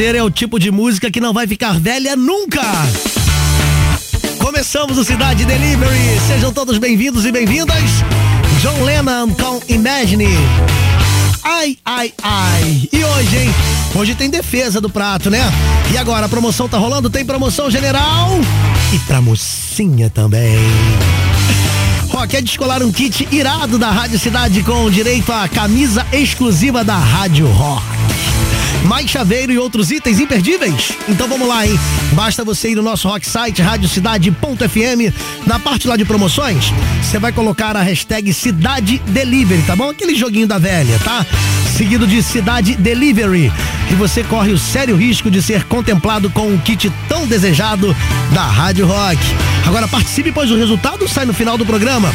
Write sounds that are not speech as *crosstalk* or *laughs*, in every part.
Dizer, é o tipo de música que não vai ficar velha nunca. Começamos o Cidade Delivery. Sejam todos bem-vindos e bem-vindas. John Lennon com Imagine. Ai, ai, ai. E hoje, hein? Hoje tem defesa do prato, né? E agora, a promoção tá rolando? Tem promoção general e pra mocinha também. Ó, quer descolar um kit irado da Rádio Cidade com direito à camisa exclusiva da Rádio Rock mais chaveiro e outros itens imperdíveis? Então vamos lá, hein? Basta você ir no nosso rock site radiocidade.fm, na parte lá de promoções, você vai colocar a hashtag Cidade Delivery, tá bom? Aquele joguinho da velha, tá? Seguido de Cidade Delivery. E você corre o sério risco de ser contemplado com o kit tão desejado da Rádio Rock. Agora participe, pois o resultado sai no final do programa.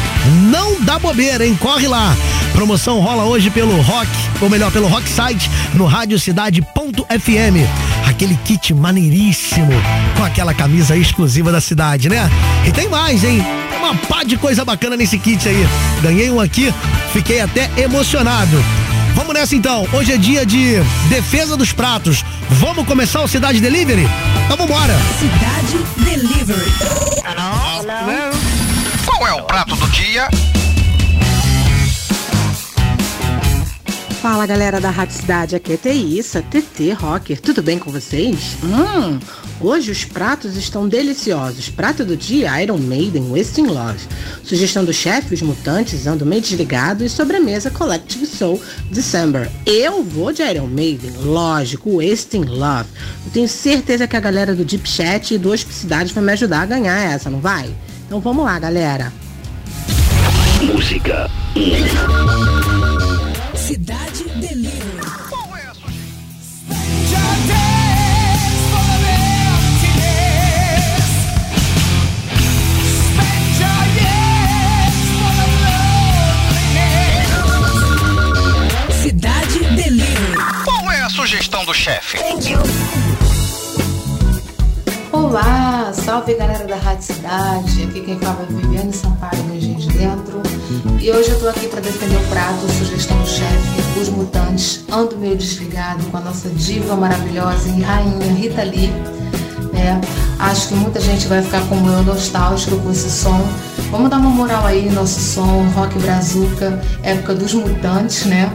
Não dá bobeira, hein? Corre lá. Promoção rola hoje pelo Rock, ou melhor, pelo Rock Site, no radiocidade.fm. Aquele kit maneiríssimo, com aquela camisa exclusiva da cidade, né? E tem mais, hein? Tem uma pá de coisa bacana nesse kit aí. Ganhei um aqui, fiquei até emocionado. Vamos nessa então. Hoje é dia de defesa dos pratos. Vamos começar o Cidade Delivery? Então vambora. Cidade Delivery. Hello? Hello? Qual é o prato do dia? Fala galera da Rádio Cidade, aqui é Teissa, TT Rocker, tudo bem com vocês? Hum, hoje os pratos estão deliciosos. Prato do dia, Iron Maiden, Wasting Love. Sugestão do chefe, os mutantes, ando meio desligado e sobremesa Collective Soul, December. Eu vou de Iron Maiden, lógico, Wasting Love. Eu tenho certeza que a galera do Deep Chat e do Hospicidade vai me ajudar a ganhar essa, não vai? Então vamos lá, galera. Música Cidade Delivery. Cidade Delivery. Qual é a sugestão do chefe? Olá, salve galera da Rádio Cidade. Aqui quem fala é Viviane Sampaio Gente Dentro. E hoje eu tô aqui para defender o prato, sugestão do chefe, Os Mutantes. Ando meio desligado com a nossa diva maravilhosa e rainha Rita Lee. né? acho que muita gente vai ficar como eu, nostálgico com esse som. Vamos dar uma moral aí, nosso som, rock brazuca, época dos mutantes, né?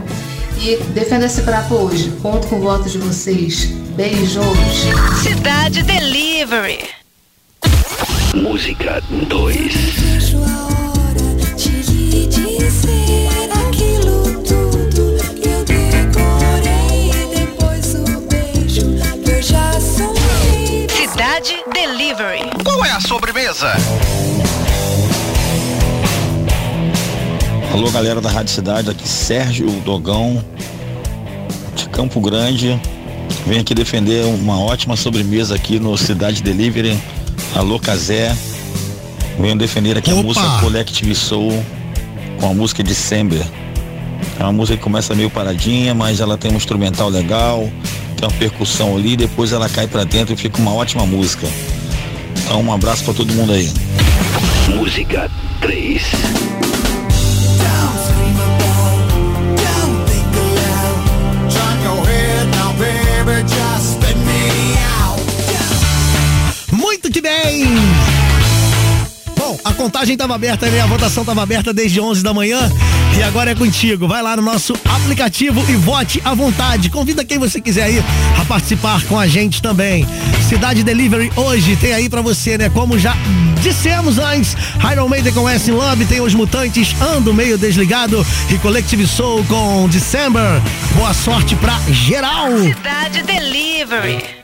E defenda esse prato hoje. Conto com o voto de vocês. Beijos! Cidade Delivery. Música 2 sobremesa? Alô, galera da Rádio Cidade, aqui Sérgio Dogão, de Campo Grande. Venho aqui defender uma ótima sobremesa aqui no Cidade Delivery. Alô, Casé. Venho defender aqui Opa! a música Collective Soul com a música December. É uma música que começa meio paradinha, mas ela tem um instrumental legal, tem uma percussão ali, depois ela cai pra dentro e fica uma ótima música. Então, um abraço pra todo mundo aí. Música 3 Muito que bem! Bom, a contagem estava aberta, né? A votação estava aberta desde 11 da manhã e agora é contigo. Vai lá no nosso aplicativo e vote à vontade. Convida quem você quiser aí a participar com a gente também. Cidade Delivery hoje tem aí pra você, né? Como já dissemos antes, Iron Maiden com S Love, tem os Mutantes, Ando Meio Desligado e Collective Soul com December. Boa sorte pra geral! Cidade Delivery.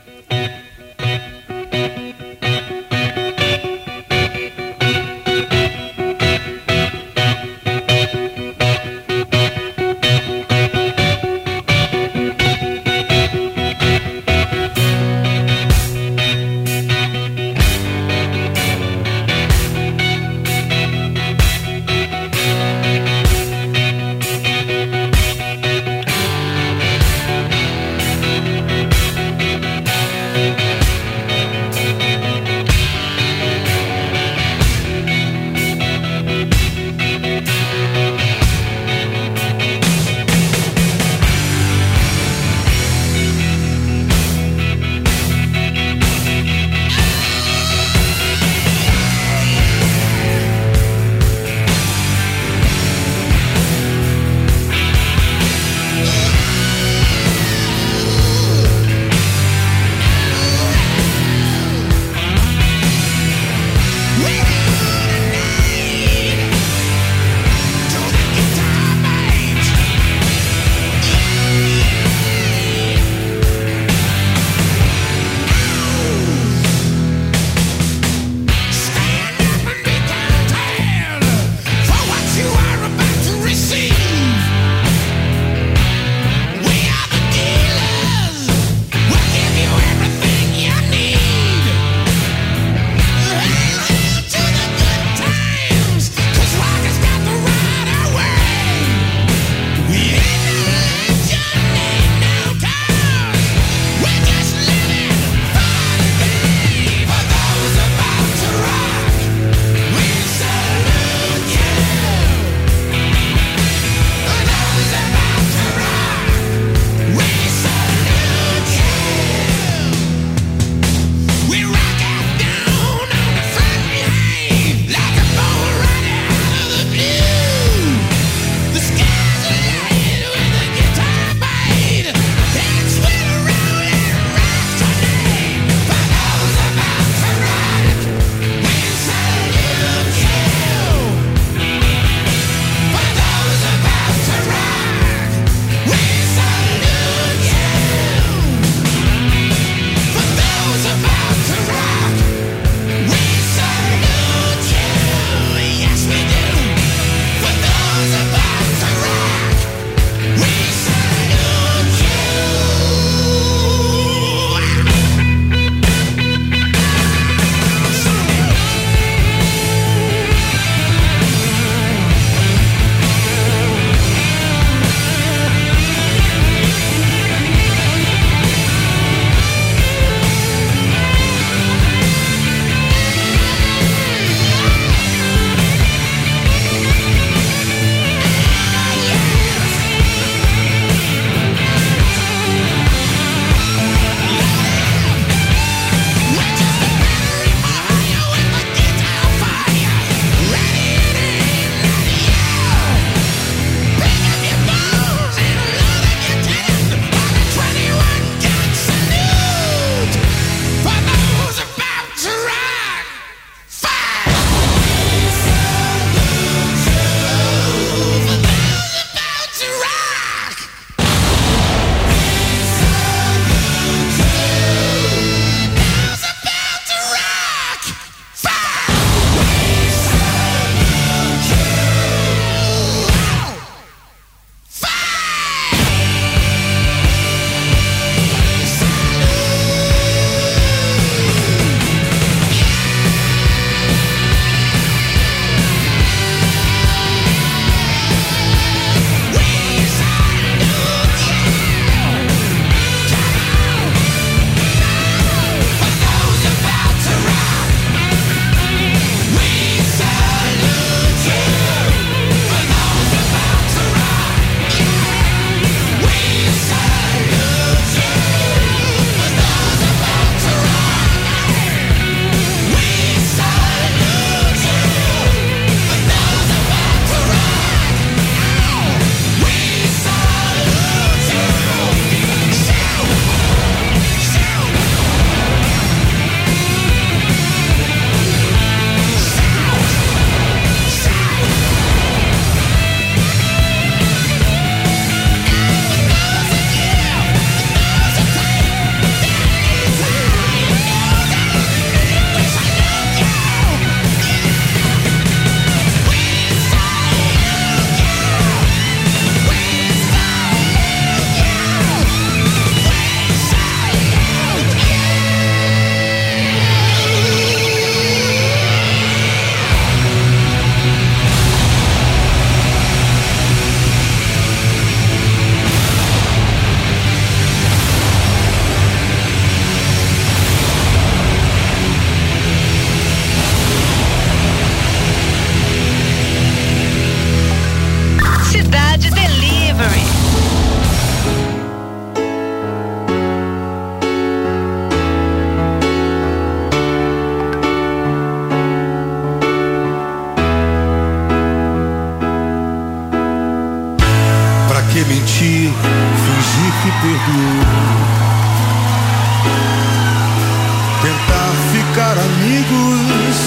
Amigos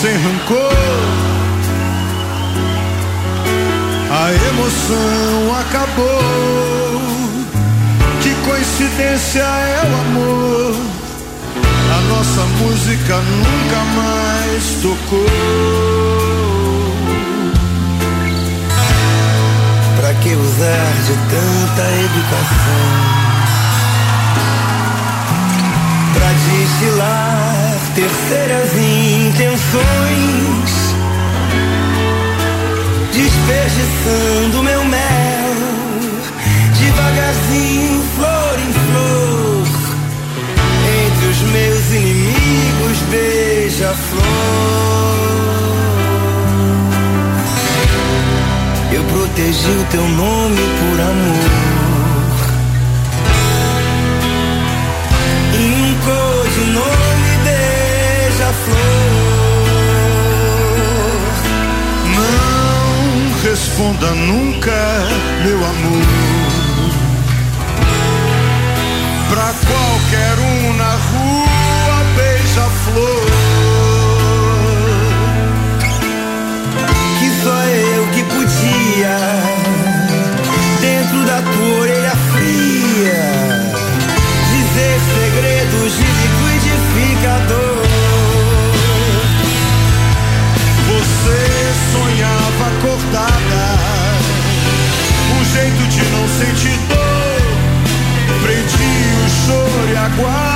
sem rancor. A emoção acabou. Que coincidência é o amor. A nossa música nunca mais tocou. Pra que usar de tanta educação? Pra destilar terceiras intenções, desperdiçando meu mel, devagarzinho, flor em flor, entre os meus inimigos, beija-flor. Eu protegi o teu nome por amor. E um codinome beija-flor. Não responda nunca, meu amor. Pra qualquer um na rua, beija-flor. De não sentir dor. Prendi o choro e aguava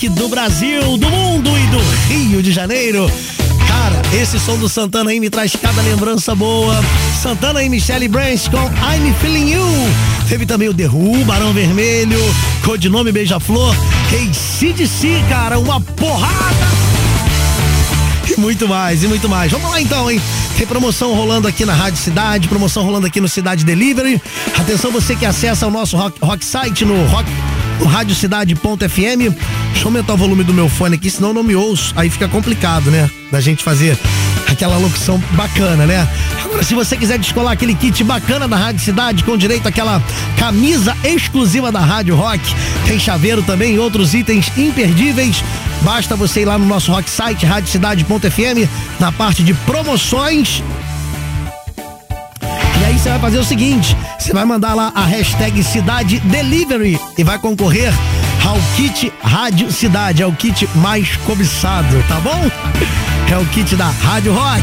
rock do Brasil, do mundo e do Rio de Janeiro. Cara, esse som do Santana aí me traz cada lembrança boa. Santana e Michelle Branch com I'm Feeling You. Teve também o The Barão Vermelho, Codinome Beija-Flor, Hey CDC, cara, uma porrada. E muito mais, e muito mais. Vamos lá então, hein? Tem promoção rolando aqui na Rádio Cidade, promoção rolando aqui no Cidade Delivery. Atenção, você que acessa o nosso rock, rock site no rock, radiocidade.fm. Deixa eu aumentar o volume do meu fone aqui, senão eu não me ouço. Aí fica complicado, né? Da gente fazer aquela locução bacana, né? Agora, se você quiser descolar aquele kit bacana da Rádio Cidade, com direito àquela camisa exclusiva da Rádio Rock, tem chaveiro também e outros itens imperdíveis. Basta você ir lá no nosso rock site, radiocidade.fm, na parte de promoções. Você vai fazer o seguinte: você vai mandar lá a hashtag Cidade Delivery e vai concorrer ao kit Rádio Cidade, é o kit mais cobiçado, tá bom? É o kit da Rádio Rock.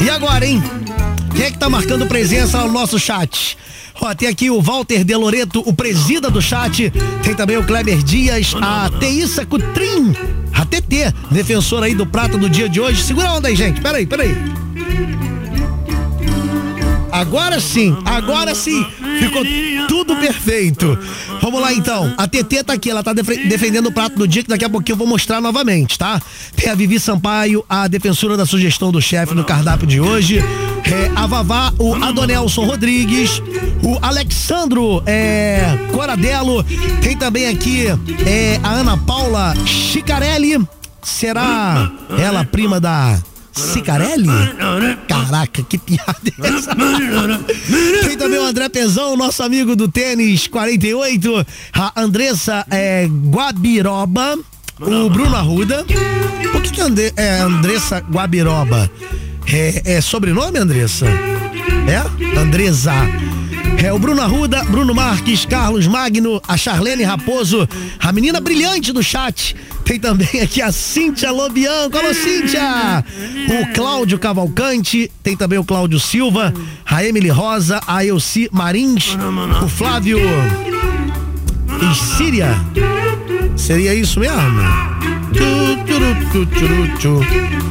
E agora, hein? Quem é que tá marcando presença no nosso chat? Ó, tem aqui o Walter De Loreto, o presida do chat. Tem também o Kleber Dias, a Teissa Cutrim, a TT, defensora aí do prato do dia de hoje. Segura a onda aí, gente. Peraí, peraí. Agora sim, agora sim. Ficou tudo perfeito. Vamos lá então. A TT tá aqui, ela tá defe- defendendo o prato do dia que daqui a pouquinho eu vou mostrar novamente, tá? Tem a Vivi Sampaio, a defensora da sugestão do chefe no cardápio de hoje. É, a Vavá, o Adonelson Rodrigues, o Alexandro é, Coradelo. Tem também aqui é, a Ana Paula Chicarelli. Será ela prima da Cicarelli? Caraca, que piada é essa? Tem também o André Pezão, nosso amigo do tênis 48, a Andressa é, Guabiroba, o Bruno Arruda. Por que, que é Andressa Guabiroba? É, é sobrenome, Andressa? É? Andresa. É o Bruno Arruda, Bruno Marques, Carlos Magno, a Charlene Raposo, a menina brilhante do chat. Tem também aqui a Cíntia Lobianco. Alô, Cíntia! O Cláudio Cavalcante, tem também o Cláudio Silva, a Emily Rosa, a Elci Marins, o Flávio Síria. Seria isso mesmo?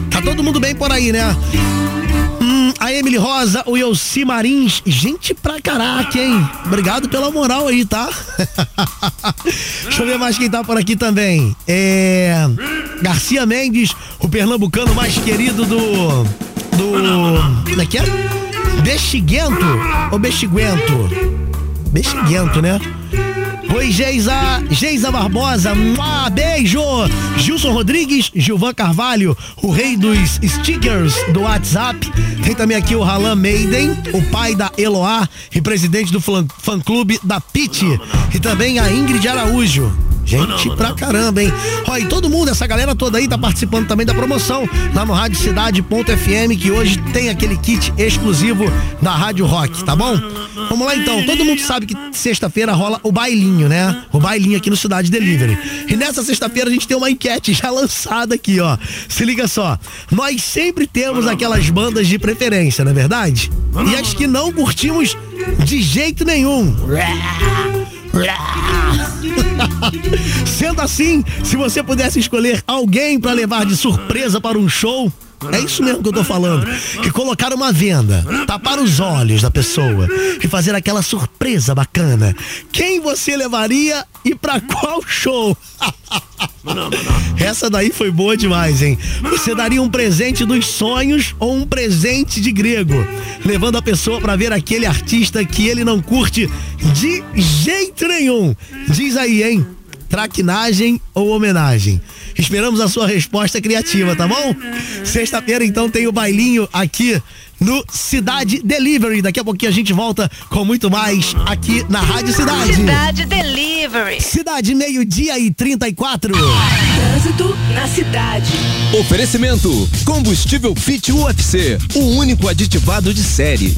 Tá todo mundo bem por aí, né? Emily Rosa, o Elci Marins. Gente pra caraca, hein? Obrigado pela moral aí, tá? *laughs* Deixa eu ver mais quem tá por aqui também. É. Garcia Mendes, o pernambucano mais querido do. Do. Como é que é? Bexiguento ou Bexiguento? Bexiguento, né? Oi, Geisa, Geisa Barbosa, Mua, beijo! Gilson Rodrigues, Gilvan Carvalho, o rei dos stickers do WhatsApp. Tem também aqui o Ralan Maiden, o pai da Eloá e presidente do fã- fã-clube da Pit. E também a Ingrid Araújo. Gente pra caramba, hein? Ó, e todo mundo, essa galera toda aí tá participando também da promoção lá no Rádio Cidade.fm, que hoje tem aquele kit exclusivo da Rádio Rock, tá bom? Vamos lá então, todo mundo sabe que sexta-feira rola o bailinho, né? O bailinho aqui no Cidade Delivery. E nessa sexta-feira a gente tem uma enquete já lançada aqui, ó. Se liga só. Nós sempre temos aquelas bandas de preferência, não é verdade? E as que não curtimos de jeito nenhum. Sendo assim, se você pudesse escolher alguém para levar de surpresa para um show, é isso mesmo que eu tô falando. Que colocar uma venda, tapar os olhos da pessoa e fazer aquela surpresa bacana. Quem você levaria e pra qual show? *laughs* Essa daí foi boa demais, hein? Você daria um presente dos sonhos ou um presente de grego, levando a pessoa pra ver aquele artista que ele não curte de jeito nenhum. Diz aí, hein? Traquinagem ou homenagem? Esperamos a sua resposta criativa, tá bom? Sexta-feira, então, tem o bailinho aqui no Cidade Delivery. Daqui a pouquinho a gente volta com muito mais aqui na Rádio Cidade. Cidade Delivery. Cidade, meio-dia e 34. Trânsito na cidade. Oferecimento: Combustível Fit UFC, o único aditivado de série.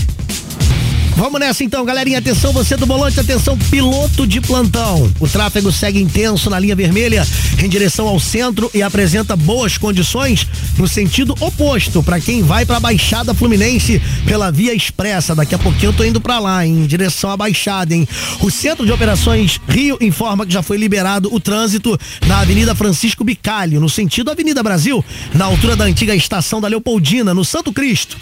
Vamos nessa então, galerinha. Atenção, você do volante, atenção, piloto de plantão. O tráfego segue intenso na linha vermelha em direção ao centro e apresenta boas condições no sentido oposto para quem vai para a Baixada Fluminense pela via expressa. Daqui a pouquinho eu tô indo para lá, em direção à Baixada, hein? O Centro de Operações Rio informa que já foi liberado o trânsito na Avenida Francisco Bicalho, no sentido Avenida Brasil, na altura da antiga estação da Leopoldina, no Santo Cristo.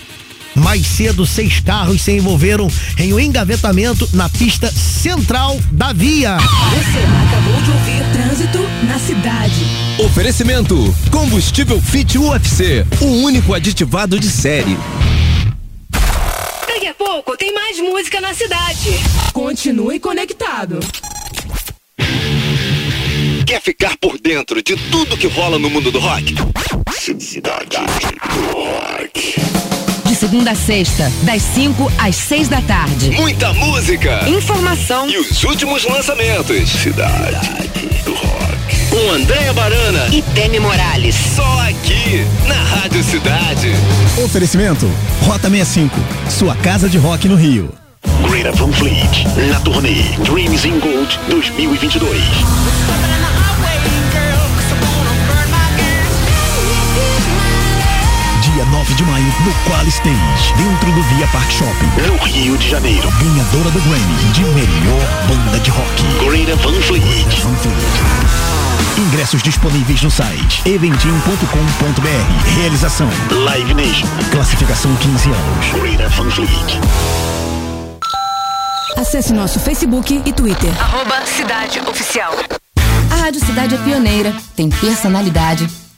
Mais cedo, seis carros se envolveram em um engavetamento na pista central da via. Você acabou de ouvir Trânsito na cidade. Oferecimento: Combustível Fit UFC, o único aditivado de série. Daqui a pouco tem mais música na cidade. Continue conectado. Quer ficar por dentro de tudo que rola no mundo do rock? Cidade do Rock. Segunda a sexta, das 5 às 6 da tarde. Muita música. Informação E os últimos lançamentos. Cidade do Rock. Com Andréa Barana e Demi Morales. Só aqui, na Rádio Cidade. Oferecimento: Rota 65, sua casa de rock no Rio. Greta Van Fleet, na turnê Dreams in Gold 2022. Dia 9 de maio, no Qual Stage, dentro do Via Park Shopping. No Rio de Janeiro. Ganhadora do Grammy de melhor banda de rock. Greta Van Fleet. Van Fleet. Ingressos disponíveis no site eventim.com.br. Realização Live Nation. Classificação 15 anos. Greta Van Fleet. Acesse nosso Facebook e Twitter. Arroba Cidade Oficial. A Rádio Cidade é pioneira, tem personalidade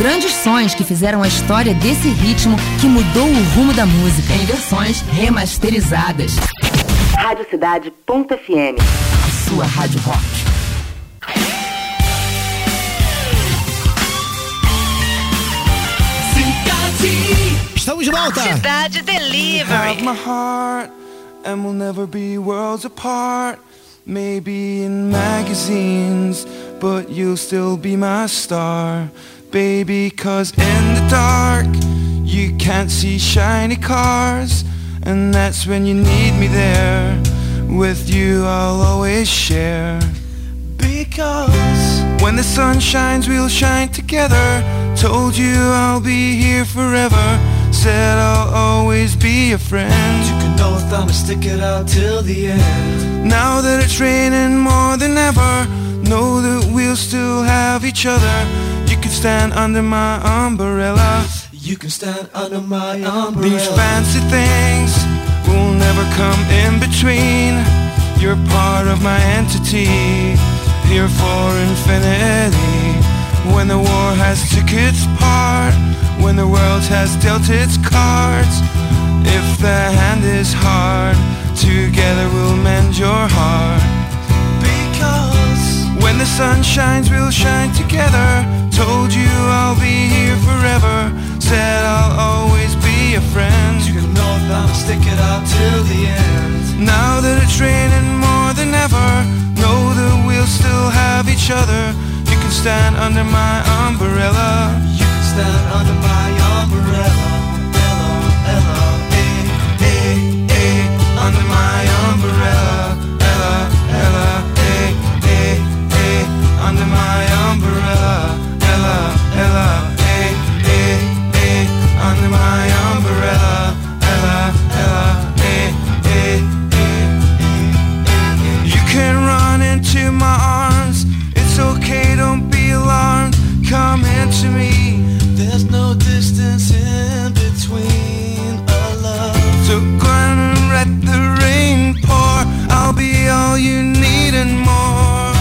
Grandes sons que fizeram a história desse ritmo que mudou o rumo da música. Em versões remasterizadas. Radiocidade.fm. A sua rádio rock. Estamos de volta. Cidade Delivery. my heart, and we'll never be worlds apart. Maybe in magazines, but you'll still be my star, baby. Cause in the dark, you can't see shiny cars, and that's when you need me there. With you, I'll always share. Because when the sun shines, we'll shine together. Told you I'll be here forever. Said I'll always be a friend. You can know if I'ma stick it out till the end. Now that it's raining more than ever, know that we'll still have each other. Can stand under my umbrella. You can stand under my umbrella. These fancy things will never come in between. You're part of my entity, here for infinity. When the war has took its part, when the world has dealt its cards. If the hand is hard, together we'll mend your heart. The sun shines, we'll shine together. Told you I'll be here forever. Said I'll always be a friend. You can know that I'll stick it out till the end. Now that it's raining more than ever, know that we'll still have each other. You can stand under my umbrella. You can stand under my umbrella. All you need and more.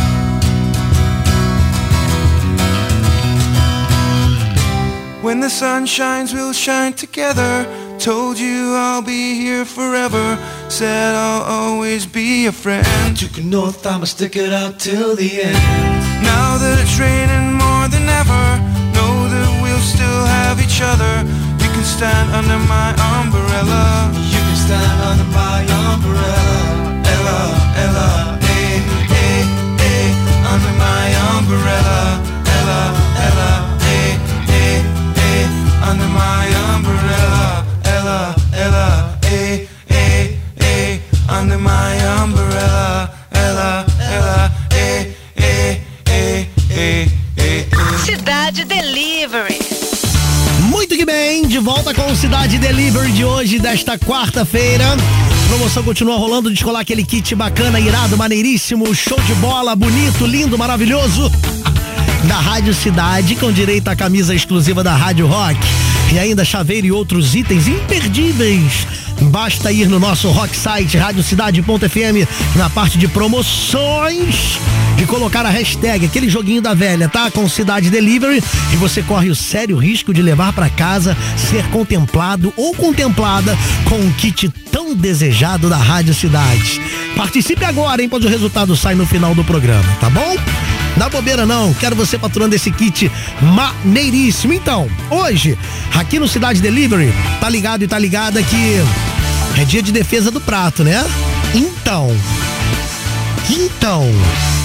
When the sun shines, we'll shine together. Told you I'll be here forever. Said I'll always be a friend. You can know if I'ma stick it out till the end. Now that it's raining more than ever, know that we'll still have each other. You can stand under my umbrella. You can stand under my umbrella. Under my umbrella. Ella, Ella, eh, eh, eh, under my umbrella. Ella, Ella, eh, eh, eh, eh, eh, eh. Cidade Delivery. Muito que bem, de volta com o Cidade Delivery de hoje, desta quarta-feira. Promoção continua rolando, descolar aquele kit bacana, irado, maneiríssimo, show de bola, bonito, lindo, maravilhoso. Da Rádio Cidade, com direito à camisa exclusiva da Rádio Rock. E ainda chaveiro e outros itens imperdíveis. Basta ir no nosso rock site radiocidade.fm na parte de promoções e colocar a hashtag, aquele joguinho da velha, tá? Com Cidade Delivery e você corre o sério risco de levar para casa, ser contemplado ou contemplada com um kit tão desejado da Rádio Cidade. Participe agora, hein? Pois o resultado sai no final do programa, tá bom? Dá bobeira não, quero você patrulhando esse kit maneiríssimo. Então, hoje, aqui no Cidade Delivery, tá ligado e tá ligada que é dia de defesa do prato, né? Então, então,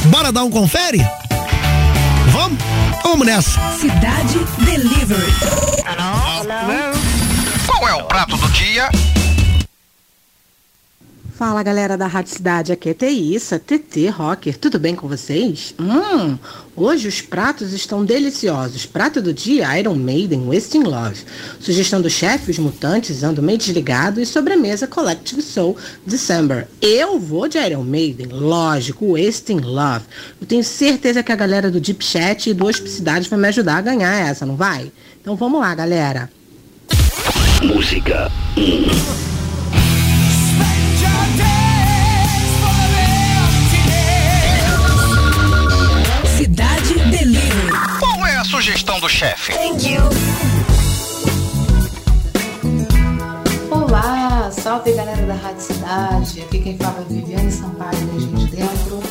bora dar um confere? Vamos? Vamos nessa. Cidade Delivery. Qual é o prato do dia? Fala galera da Rádio Cidade, aqui é Teissa, TT Rocker, tudo bem com vocês? Hum, hoje os pratos estão deliciosos. Prato do dia, Iron Maiden, Wasting Love. Sugestão do chefe, Os Mutantes, Ando Meio Desligado e sobremesa Collective Soul, December. Eu vou de Iron Maiden, lógico, Wasting Love. Eu tenho certeza que a galera do Deep Chat e do Hospicidade vai me ajudar a ganhar essa, não vai? Então vamos lá, galera. Música 1. Sugestão do chefe? Olá, salve galera da Rádio Cidade. Aqui quem fala é Viviane Sampaio, da Gente Dentro.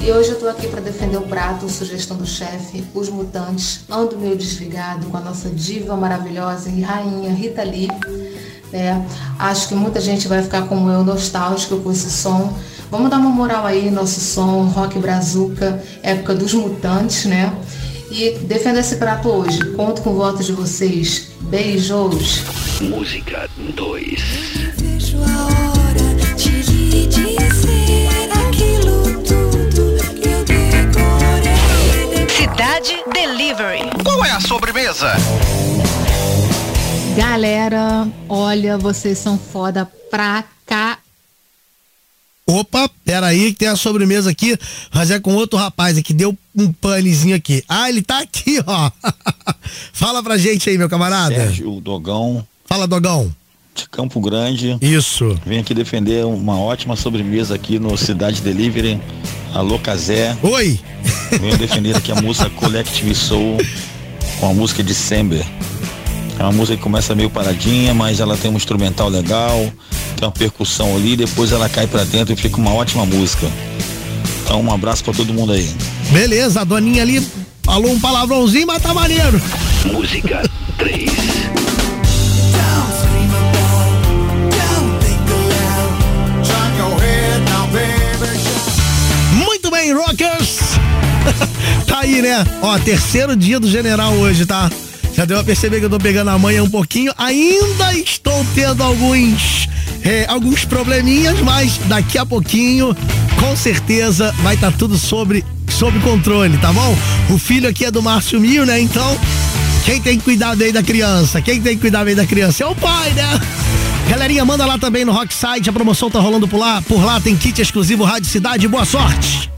E hoje eu tô aqui para defender o prato, sugestão do chefe, Os Mutantes. Ando meio desligado com a nossa diva maravilhosa e rainha Rita Lee. É, acho que muita gente vai ficar como eu, nostálgico com esse som. Vamos dar uma moral aí, nosso som, rock brazuca, época dos mutantes, né? E defenda esse prato hoje. Conto com o voto de vocês. Beijos! Música 2. Vejo a hora de lhe dizer aquilo tudo que eu decorei. Cidade Delivery. Qual é a sobremesa? Galera, olha, vocês são foda pra cá. Opa, peraí que tem a sobremesa aqui, mas é com outro rapaz aqui, deu um panezinho aqui. Ah, ele tá aqui, ó. *laughs* Fala pra gente aí, meu camarada. Sérgio Dogão, Fala, Dogão. de Campo Grande. Isso. Vem aqui defender uma ótima sobremesa aqui no Cidade Delivery. Alô Casé. Oi. Venho defender aqui a música *laughs* Collective Soul com a música December. É uma música que começa meio paradinha, mas ela tem um instrumental legal, tem uma percussão ali, depois ela cai pra dentro e fica uma ótima música. Então um abraço pra todo mundo aí. Beleza, a doninha ali falou um palavrãozinho, mas tá maneiro. Música *laughs* 3. Muito bem, Rockers! *laughs* tá aí, né? Ó, terceiro dia do general hoje, tá? Já deu a perceber que eu tô pegando a manha um pouquinho. Ainda estou tendo alguns, é, alguns probleminhas, mas daqui a pouquinho, com certeza, vai estar tudo sobre, sob controle, tá bom? O filho aqui é do Márcio Mil, né? Então, quem tem que cuidar bem da criança? Quem tem que cuidar bem da criança? É o pai, né? Galerinha, manda lá também no Rock Site, a promoção tá rolando por lá. Por lá tem kit exclusivo Rádio Cidade. Boa sorte!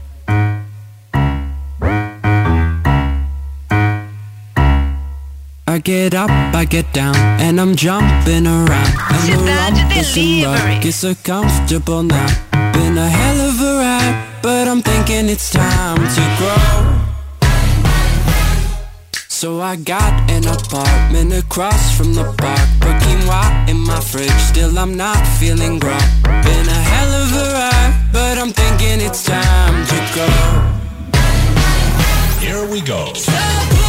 I get up, I get down, and I'm jumping around. And the rump is a rug, it's so comfortable now. Been a hell of a ride, but I'm thinking it's time to grow. So I got an apartment across from the park. Put quinoa in my fridge, still I'm not feeling grown. Been a hell of a ride, but I'm thinking it's time to go. Here we go. So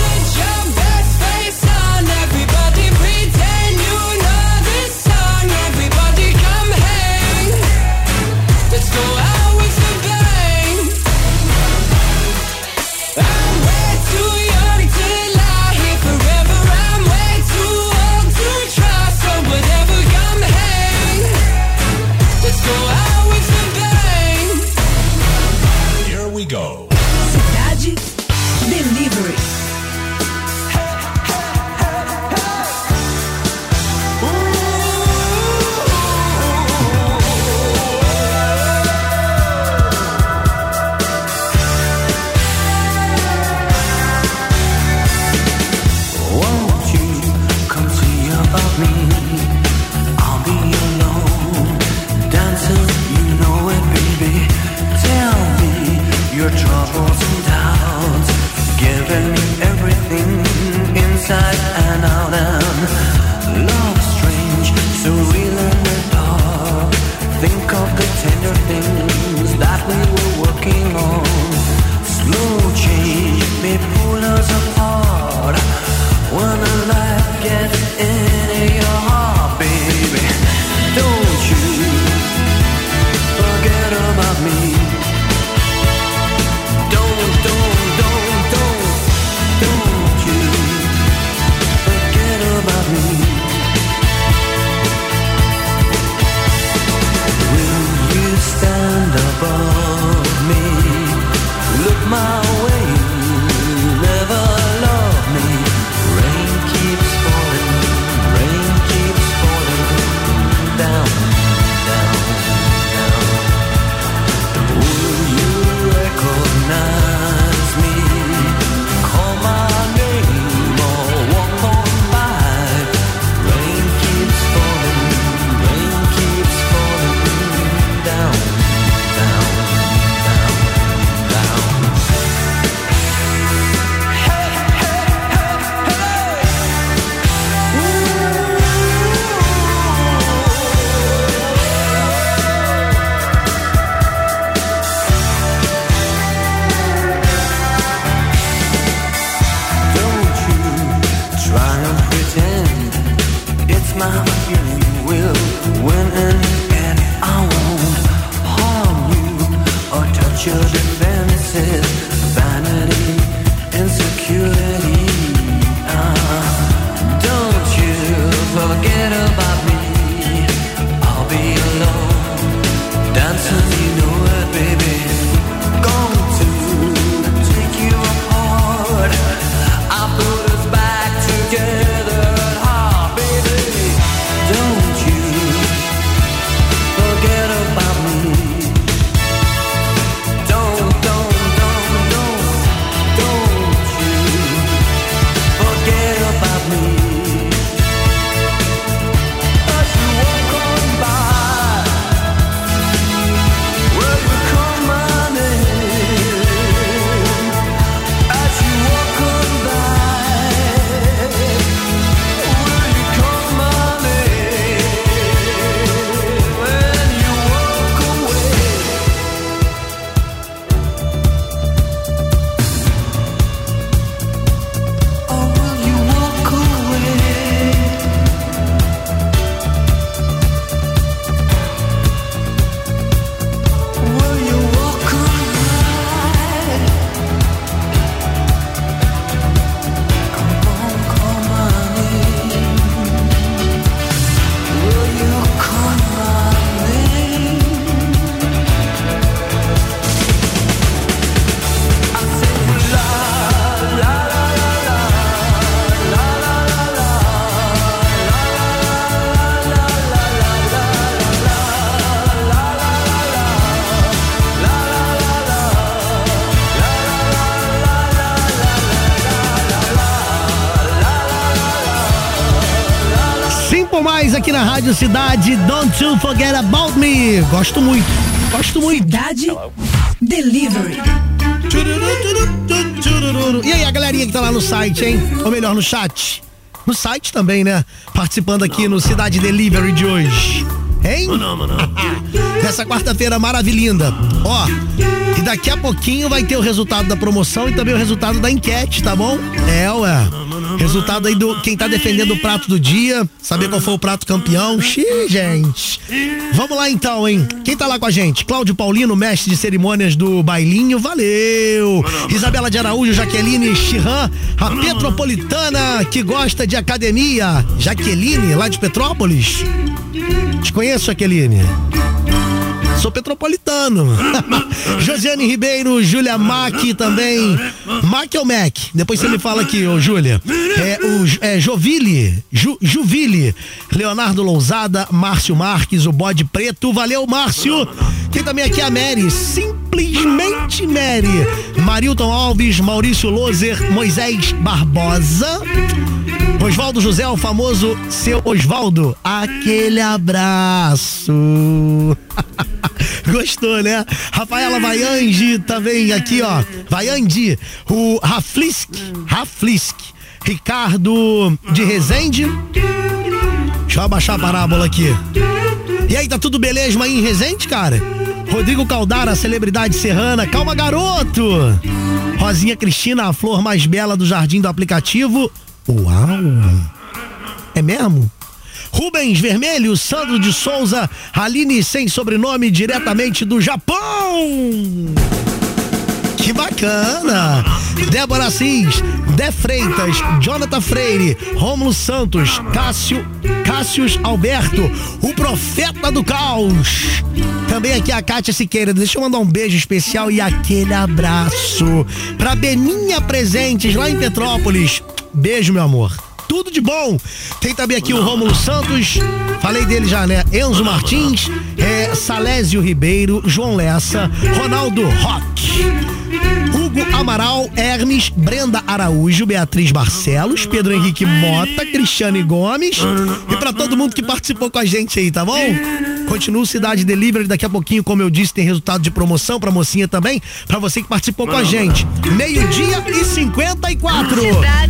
Rádio Cidade. Don't you forget about me. Gosto muito. Gosto muito. Cidade Delivery. E aí, a galerinha que tá lá no site, hein? Ou melhor, no chat. No site também, né? Participando aqui no Cidade Delivery de hoje. Hein? Nessa quarta-feira maravilhinda. Ó, e daqui a pouquinho vai ter o resultado da promoção e também o resultado da enquete, tá bom? É, ué. Resultado aí do quem tá defendendo o prato do dia, saber qual foi o prato campeão. Xiii, gente. Vamos lá então, hein? Quem tá lá com a gente? Cláudio Paulino, mestre de cerimônias do bailinho, valeu. Isabela de Araújo, Jaqueline Chirran, a Petropolitana que gosta de academia. Jaqueline, lá de Petrópolis. Te conheço, Jaqueline. Sou petropolitano. *laughs* Josiane Ribeiro, Júlia Mac também. Mac ou Mac? Depois você me fala aqui, ô Júlia. É, o é, Jovile, Ju, Leonardo Lousada, Márcio Marques, o bode preto. Valeu, Márcio. Tem também aqui a Mary, simplesmente Mary. Marilton Alves, Maurício Lozer, Moisés Barbosa. Oswaldo José, o famoso seu Oswaldo. Aquele abraço. *laughs* Gostou, né? Rafaela Vaiange também aqui, ó. Vaiande, o Raflisk, Raflisk. Ricardo de Resende. Deixa eu abaixar a parábola aqui. E aí, tá tudo beleza aí em Resende, cara? Rodrigo Caldara, celebridade serrana. Calma, garoto! Rosinha Cristina, a flor mais bela do jardim do aplicativo. Uau! É mesmo? Rubens Vermelho, Sandro de Souza, Aline sem sobrenome, diretamente do Japão. Que bacana! Débora Assis, Dé Freitas, Jonathan Freire, Rômulo Santos, Cássio, Cássius Alberto, o profeta do caos. Também aqui a Kátia Siqueira. Deixa eu mandar um beijo especial e aquele abraço pra Beninha Presentes, lá em Petrópolis. Beijo, meu amor tudo de bom. Tem também aqui o Rômulo Santos, falei dele já, né? Enzo Martins, é, Salésio Ribeiro, João Lessa, Ronaldo Roque. Hugo Amaral, Hermes, Brenda Araújo, Beatriz Barcelos, Pedro Henrique Mota, Cristiane Gomes e pra todo mundo que participou com a gente aí, tá bom? Continua o Cidade Delivery, daqui a pouquinho, como eu disse, tem resultado de promoção pra mocinha também, pra você que participou com a gente. Meio-dia e 54. Cidade. Cidade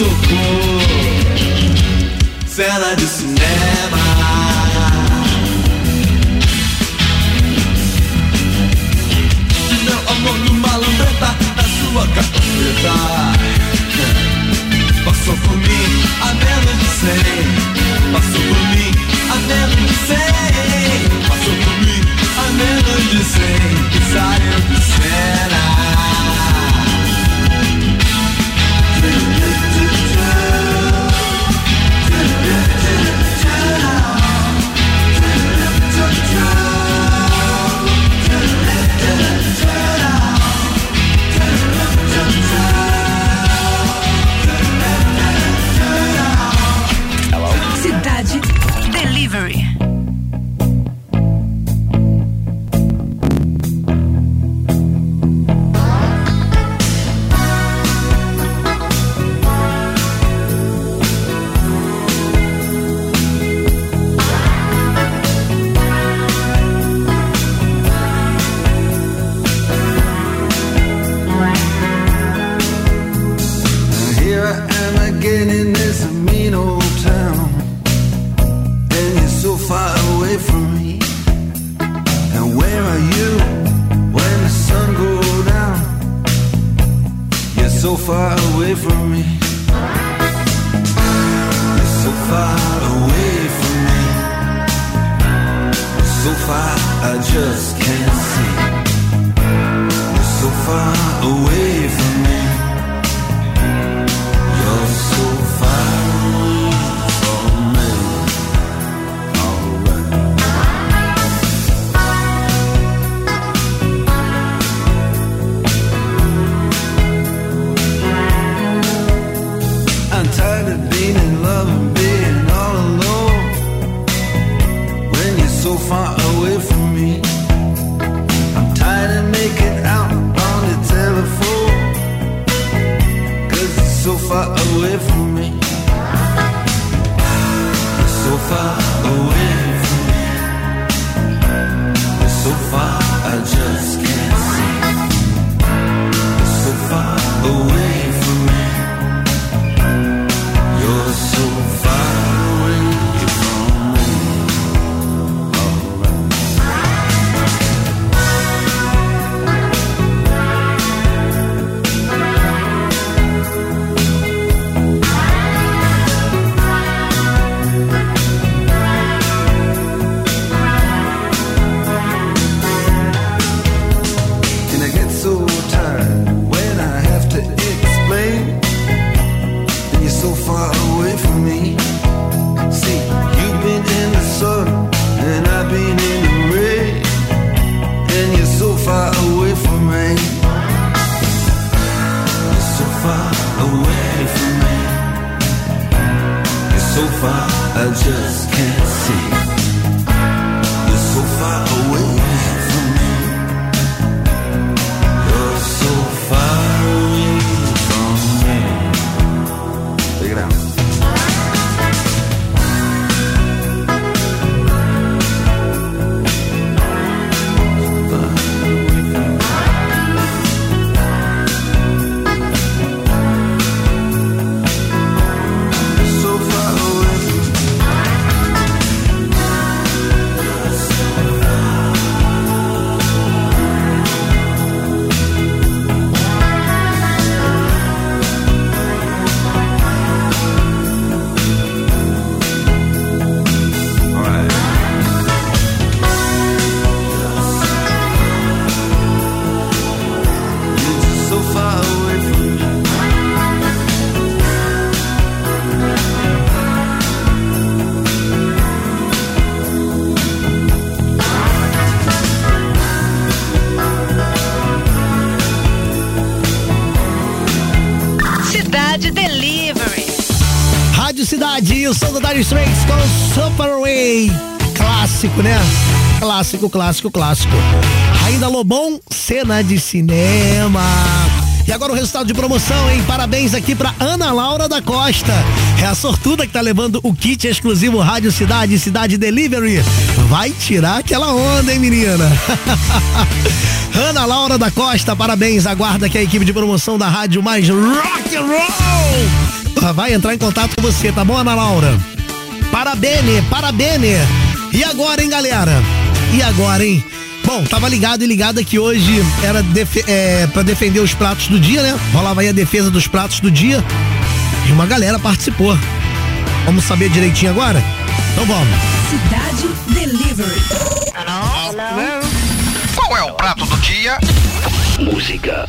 tocou Cena de cinema. Meu amor do malambreta na sua capa preta Passou por mim a menos de cem Superway. Clássico, né? Clássico, clássico, clássico. Ainda Lobão, cena de cinema. E agora o resultado de promoção, hein? Parabéns aqui pra Ana Laura da Costa. É a sortuda que tá levando o kit exclusivo Rádio Cidade, Cidade Delivery. Vai tirar aquela onda, hein, menina? *laughs* Ana Laura da Costa, parabéns. Aguarda que a equipe de promoção da rádio mais rock and roll vai entrar em contato com você, tá bom, Ana Laura? Parabéns, parabéns. E agora, hein, galera? E agora, hein? Bom, tava ligado e ligada que hoje era defe é, para defender os pratos do dia, né? Rolava aí a defesa dos pratos do dia. E uma galera participou. Vamos saber direitinho agora? Então vamos. Cidade Delivery. Qual é o prato do dia? Música.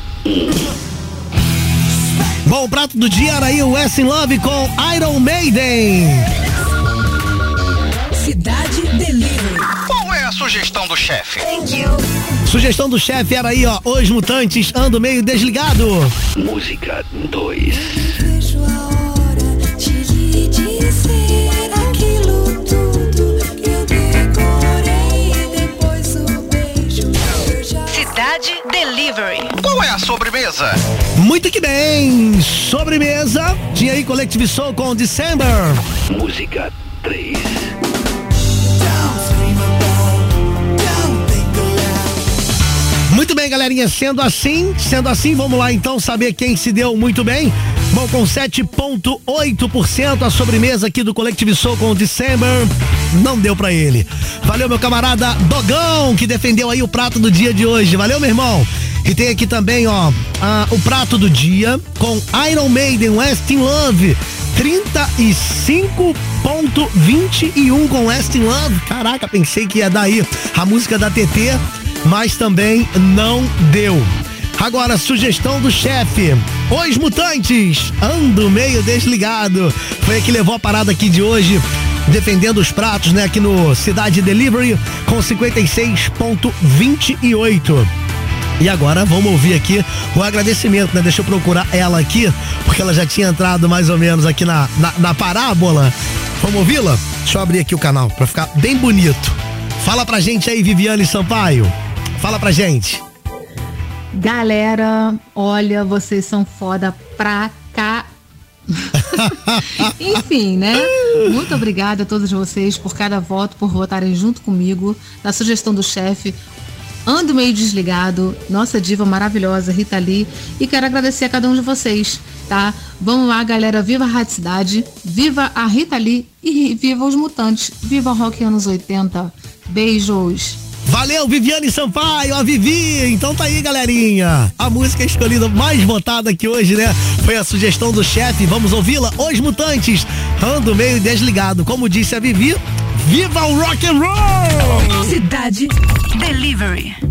Bom, o prato do dia era aí o West in Love com Iron Maiden. Sugestão do chefe? Sugestão do chefe era aí, ó. Os mutantes ando meio desligado. Música 2. Vejo a hora de lhe dizer aquilo tudo que eu decorei e depois o beijo. Eu já Cidade Delivery. Qual é a sobremesa? Muito que bem. Sobremesa. Tinha aí Collective Soul com December. Música 3. Muito bem, galerinha. Sendo assim, sendo assim, vamos lá então saber quem se deu muito bem. Bom, com 7,8% a sobremesa aqui do Collective Soul com December. Não deu pra ele. Valeu, meu camarada Dogão, que defendeu aí o prato do dia de hoje. Valeu, meu irmão. E tem aqui também, ó, a- o prato do dia com Iron Maiden, West in Love. 35.21 com Last in Love. Caraca, pensei que ia dar aí a música da TT, mas também não deu. Agora, sugestão do chefe. Os mutantes, ando meio desligado. Foi a que levou a parada aqui de hoje, defendendo os pratos, né, aqui no Cidade Delivery, com 56,28. E agora vamos ouvir aqui o agradecimento, né? Deixa eu procurar ela aqui, porque ela já tinha entrado mais ou menos aqui na, na, na parábola. Vamos ouvi-la? Deixa eu abrir aqui o canal pra ficar bem bonito. Fala pra gente aí, Viviane Sampaio. Fala pra gente. Galera, olha, vocês são foda pra cá. *laughs* Enfim, né? Muito obrigada a todos vocês por cada voto, por votarem junto comigo na sugestão do chefe. Ando meio desligado, nossa diva maravilhosa, Rita Lee, e quero agradecer a cada um de vocês, tá? Vamos lá, galera, viva a Rádio Cidade, viva a Rita Lee e viva os mutantes, viva o rock anos 80. Beijos! Valeu, Viviane Sampaio, a Vivi. Então tá aí, galerinha. A música escolhida mais votada aqui hoje, né? Foi a sugestão do chefe. Vamos ouvi-la? Os Mutantes. Ando meio desligado. Como disse a Vivi, viva o rock and roll! Cidade Delivery.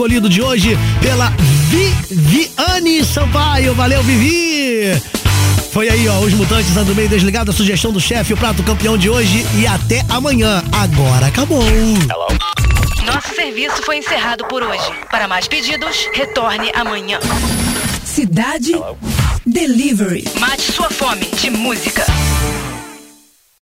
Escolhido de hoje pela Viviane Sampaio. Valeu, Vivi! Foi aí, ó, os mutantes ando meio desligado, a sugestão do chefe, o prato campeão de hoje e até amanhã. Agora acabou. Nosso serviço foi encerrado por hoje. Para mais pedidos, retorne amanhã. Cidade Delivery. Mate sua fome de música.